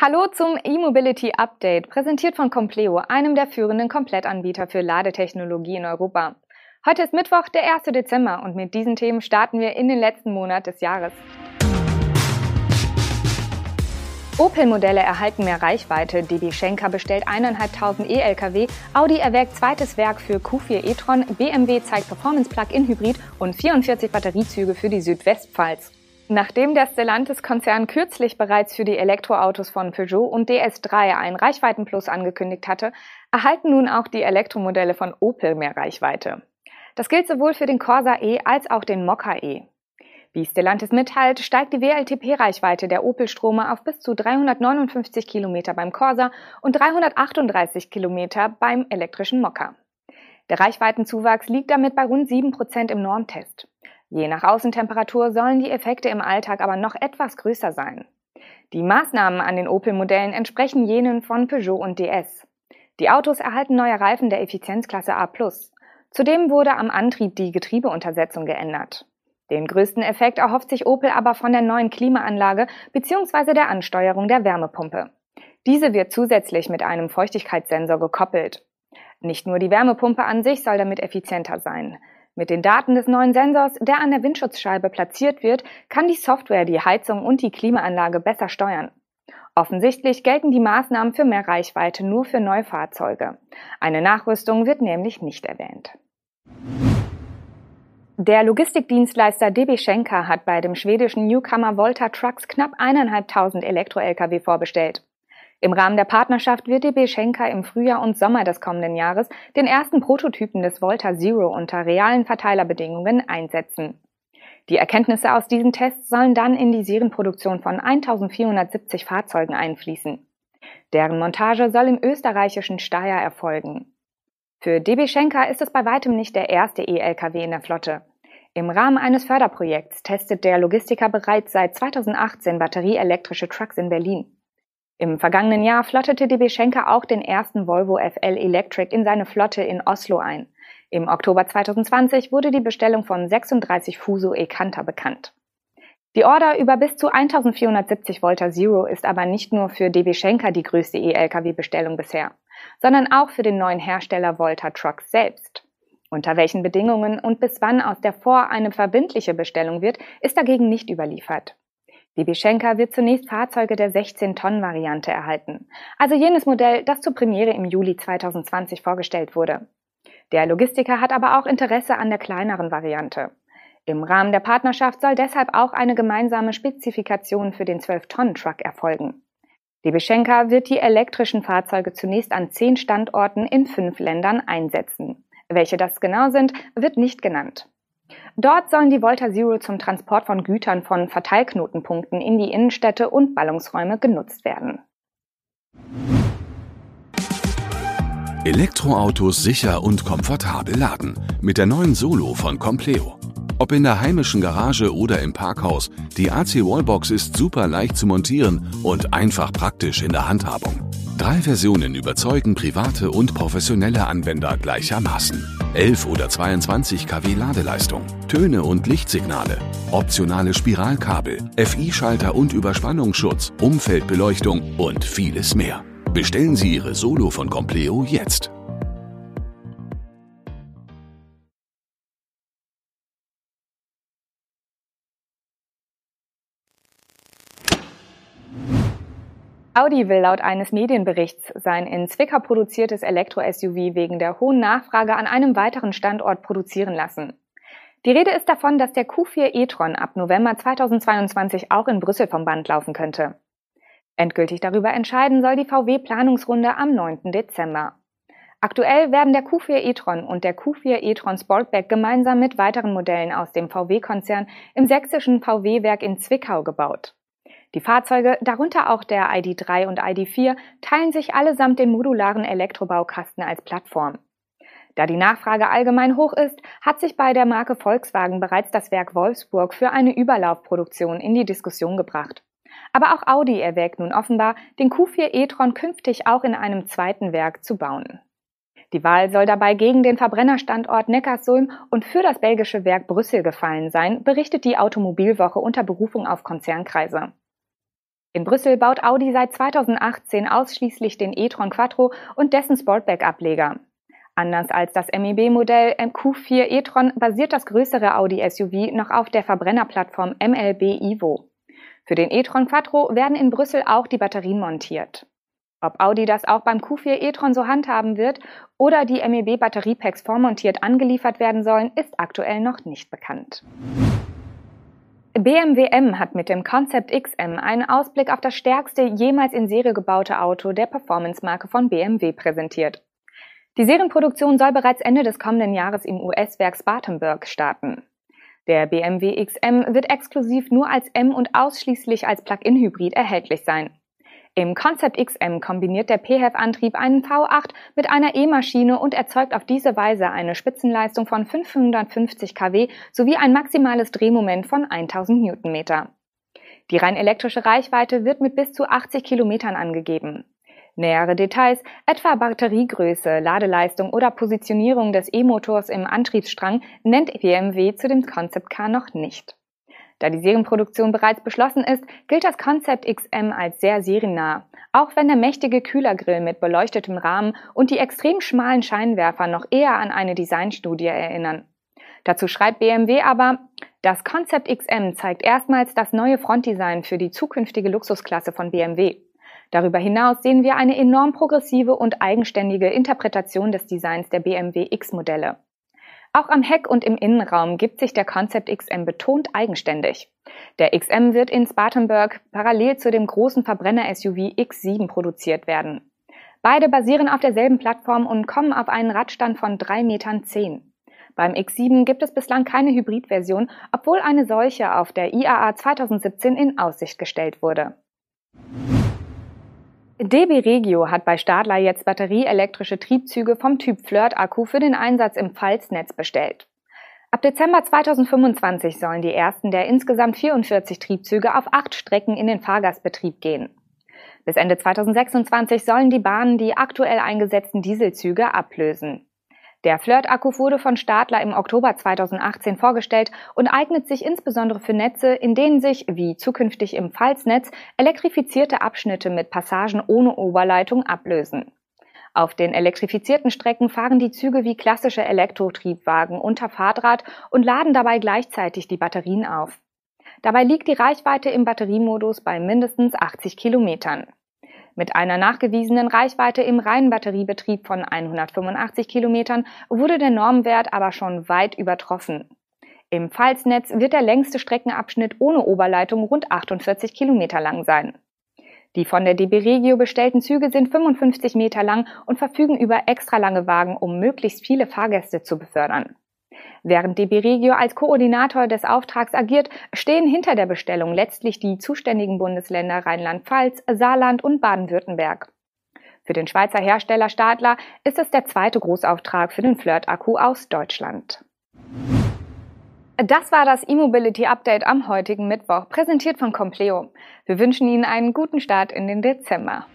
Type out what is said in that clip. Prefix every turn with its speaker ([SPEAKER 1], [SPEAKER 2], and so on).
[SPEAKER 1] Hallo zum E-Mobility Update, präsentiert von Compleo, einem der führenden Komplettanbieter für Ladetechnologie in Europa. Heute ist Mittwoch, der 1. Dezember und mit diesen Themen starten wir in den letzten Monat des Jahres. Opel-Modelle erhalten mehr Reichweite, DB Schenker bestellt 1.500 E-Lkw, Audi erwägt zweites Werk für Q4 e-tron, BMW zeigt Performance Plug-in Hybrid und 44 Batteriezüge für die Südwestpfalz. Nachdem der Stellantis-Konzern kürzlich bereits für die Elektroautos von Peugeot und DS3 ein Reichweitenplus angekündigt hatte, erhalten nun auch die Elektromodelle von Opel mehr Reichweite. Das gilt sowohl für den Corsa E als auch den Mokka E. Wie Stellantis mitteilt, steigt die WLTP-Reichweite der Opel-Strome auf bis zu 359 Kilometer beim Corsa und 338 Kilometer beim elektrischen Mokka. Der Reichweitenzuwachs liegt damit bei rund 7 Prozent im Normtest. Je nach Außentemperatur sollen die Effekte im Alltag aber noch etwas größer sein. Die Maßnahmen an den Opel-Modellen entsprechen jenen von Peugeot und DS. Die Autos erhalten neue Reifen der Effizienzklasse A+. Zudem wurde am Antrieb die Getriebeuntersetzung geändert. Den größten Effekt erhofft sich Opel aber von der neuen Klimaanlage bzw. der Ansteuerung der Wärmepumpe. Diese wird zusätzlich mit einem Feuchtigkeitssensor gekoppelt. Nicht nur die Wärmepumpe an sich soll damit effizienter sein. Mit den Daten des neuen Sensors, der an der Windschutzscheibe platziert wird, kann die Software die Heizung und die Klimaanlage besser steuern. Offensichtlich gelten die Maßnahmen für mehr Reichweite nur für Neufahrzeuge. Eine Nachrüstung wird nämlich nicht erwähnt. Der Logistikdienstleister DB Schenker hat bei dem schwedischen Newcomer Volta Trucks knapp eineinhalbtausend Elektro-Lkw vorbestellt. Im Rahmen der Partnerschaft wird DB Schenker im Frühjahr und Sommer des kommenden Jahres den ersten Prototypen des Volta Zero unter realen Verteilerbedingungen einsetzen. Die Erkenntnisse aus diesen Tests sollen dann in die Serienproduktion von 1470 Fahrzeugen einfließen. Deren Montage soll im österreichischen Steyr erfolgen. Für DB Schenker ist es bei weitem nicht der erste E-Lkw in der Flotte. Im Rahmen eines Förderprojekts testet der Logistiker bereits seit 2018 batterieelektrische Trucks in Berlin. Im vergangenen Jahr flottete DB Schenker auch den ersten Volvo FL Electric in seine Flotte in Oslo ein. Im Oktober 2020 wurde die Bestellung von 36 Fuso E-Canter bekannt. Die Order über bis zu 1470 Volta Zero ist aber nicht nur für DB Schenker die größte E-Lkw-Bestellung bisher, sondern auch für den neuen Hersteller Volta Trucks selbst. Unter welchen Bedingungen und bis wann aus der Vor eine verbindliche Bestellung wird, ist dagegen nicht überliefert. DB Schenker wird zunächst Fahrzeuge der 16-Tonnen-Variante erhalten, also jenes Modell, das zur Premiere im Juli 2020 vorgestellt wurde. Der Logistiker hat aber auch Interesse an der kleineren Variante. Im Rahmen der Partnerschaft soll deshalb auch eine gemeinsame Spezifikation für den 12-Tonnen-Truck erfolgen. DB Schenker wird die elektrischen Fahrzeuge zunächst an zehn Standorten in fünf Ländern einsetzen. Welche das genau sind, wird nicht genannt. Dort sollen die Volta Zero zum Transport von Gütern von Verteilknotenpunkten in die Innenstädte und Ballungsräume genutzt werden.
[SPEAKER 2] Elektroautos sicher und komfortabel laden mit der neuen Solo von Compleo. Ob in der heimischen Garage oder im Parkhaus, die AC Wallbox ist super leicht zu montieren und einfach praktisch in der Handhabung. Drei Versionen überzeugen private und professionelle Anwender gleichermaßen. 11 oder 22 kW Ladeleistung, Töne und Lichtsignale, optionale Spiralkabel, FI-Schalter und Überspannungsschutz, Umfeldbeleuchtung und vieles mehr. Bestellen Sie Ihre Solo von Compleo jetzt.
[SPEAKER 1] Audi will laut eines Medienberichts sein in Zwickau produziertes Elektro-SUV wegen der hohen Nachfrage an einem weiteren Standort produzieren lassen. Die Rede ist davon, dass der Q4 e-tron ab November 2022 auch in Brüssel vom Band laufen könnte. Endgültig darüber entscheiden soll die VW-Planungsrunde am 9. Dezember. Aktuell werden der Q4 e-tron und der Q4 e-tron Sportback gemeinsam mit weiteren Modellen aus dem VW-Konzern im sächsischen VW-Werk in Zwickau gebaut. Die Fahrzeuge, darunter auch der ID3 und ID4, teilen sich allesamt den modularen Elektrobaukasten als Plattform. Da die Nachfrage allgemein hoch ist, hat sich bei der Marke Volkswagen bereits das Werk Wolfsburg für eine Überlaufproduktion in die Diskussion gebracht. Aber auch Audi erwägt nun offenbar, den Q4 e-tron künftig auch in einem zweiten Werk zu bauen. Die Wahl soll dabei gegen den Verbrennerstandort Neckarsulm und für das belgische Werk Brüssel gefallen sein, berichtet die Automobilwoche unter Berufung auf Konzernkreise. In Brüssel baut Audi seit 2018 ausschließlich den e-tron Quattro und dessen Sportback-Ableger. Anders als das MEB-Modell Q4 e-tron basiert das größere Audi SUV noch auf der Verbrennerplattform MLB Evo. Für den e-tron Quattro werden in Brüssel auch die Batterien montiert. Ob Audi das auch beim Q4 e-tron so handhaben wird oder die MEB Batteriepacks vormontiert angeliefert werden sollen, ist aktuell noch nicht bekannt. BMW M hat mit dem Concept XM einen Ausblick auf das stärkste jemals in Serie gebaute Auto der Performance-Marke von BMW präsentiert. Die Serienproduktion soll bereits Ende des kommenden Jahres im US-Werk Spartanburg starten. Der BMW XM wird exklusiv nur als M und ausschließlich als Plug-in-Hybrid erhältlich sein. Im Concept XM kombiniert der PHEV-Antrieb einen V8 mit einer E-Maschine und erzeugt auf diese Weise eine Spitzenleistung von 550 kW sowie ein maximales Drehmoment von 1000 Newtonmeter. Die rein elektrische Reichweite wird mit bis zu 80 Kilometern angegeben. Nähere Details, etwa Batteriegröße, Ladeleistung oder Positionierung des E-Motors im Antriebsstrang, nennt BMW zu dem Concept Car noch nicht. Da die Serienproduktion bereits beschlossen ist, gilt das Concept XM als sehr seriennah, auch wenn der mächtige Kühlergrill mit beleuchtetem Rahmen und die extrem schmalen Scheinwerfer noch eher an eine Designstudie erinnern. Dazu schreibt BMW aber, das Concept XM zeigt erstmals das neue Frontdesign für die zukünftige Luxusklasse von BMW. Darüber hinaus sehen wir eine enorm progressive und eigenständige Interpretation des Designs der BMW X-Modelle. Auch am Heck und im Innenraum gibt sich der Concept XM betont eigenständig. Der XM wird in Spartanburg parallel zu dem großen Verbrenner-SUV X7 produziert werden. Beide basieren auf derselben Plattform und kommen auf einen Radstand von 3,10 Metern. Beim X7 gibt es bislang keine Hybridversion, obwohl eine solche auf der IAA 2017 in Aussicht gestellt wurde. DB Regio hat bei Stadler jetzt batterieelektrische Triebzüge vom Typ Flirt-Akku für den Einsatz im Pfalznetz bestellt. Ab Dezember 2025 sollen die ersten der insgesamt 44 Triebzüge auf acht Strecken in den Fahrgastbetrieb gehen. Bis Ende 2026 sollen die Bahnen die aktuell eingesetzten Dieselzüge ablösen. Der Flirt-Akku wurde von Stadler im Oktober 2018 vorgestellt und eignet sich insbesondere für Netze, in denen sich, wie zukünftig im Pfalznetz, elektrifizierte Abschnitte mit Passagen ohne Oberleitung ablösen. Auf den elektrifizierten Strecken fahren die Züge wie klassische Elektrotriebwagen unter Fahrdraht und laden dabei gleichzeitig die Batterien auf. Dabei liegt die Reichweite im Batteriemodus bei mindestens 80 Kilometern. Mit einer nachgewiesenen Reichweite im reinen Batteriebetrieb von 185 Kilometern wurde der Normwert aber schon weit übertroffen. Im Pfalznetz wird der längste Streckenabschnitt ohne Oberleitung rund 48 Kilometer lang sein. Die von der DB Regio bestellten Züge sind 55 Meter lang und verfügen über extra lange Wagen, um möglichst viele Fahrgäste zu befördern. Während DB Regio als Koordinator des Auftrags agiert, stehen hinter der Bestellung letztlich die zuständigen Bundesländer Rheinland-Pfalz, Saarland und Baden-Württemberg. Für den Schweizer Hersteller Stadler ist es der zweite Großauftrag für den Flirt-Akku aus Deutschland. Das war das E-Mobility Update am heutigen Mittwoch, präsentiert von Compleo. Wir wünschen Ihnen einen guten Start in den Dezember.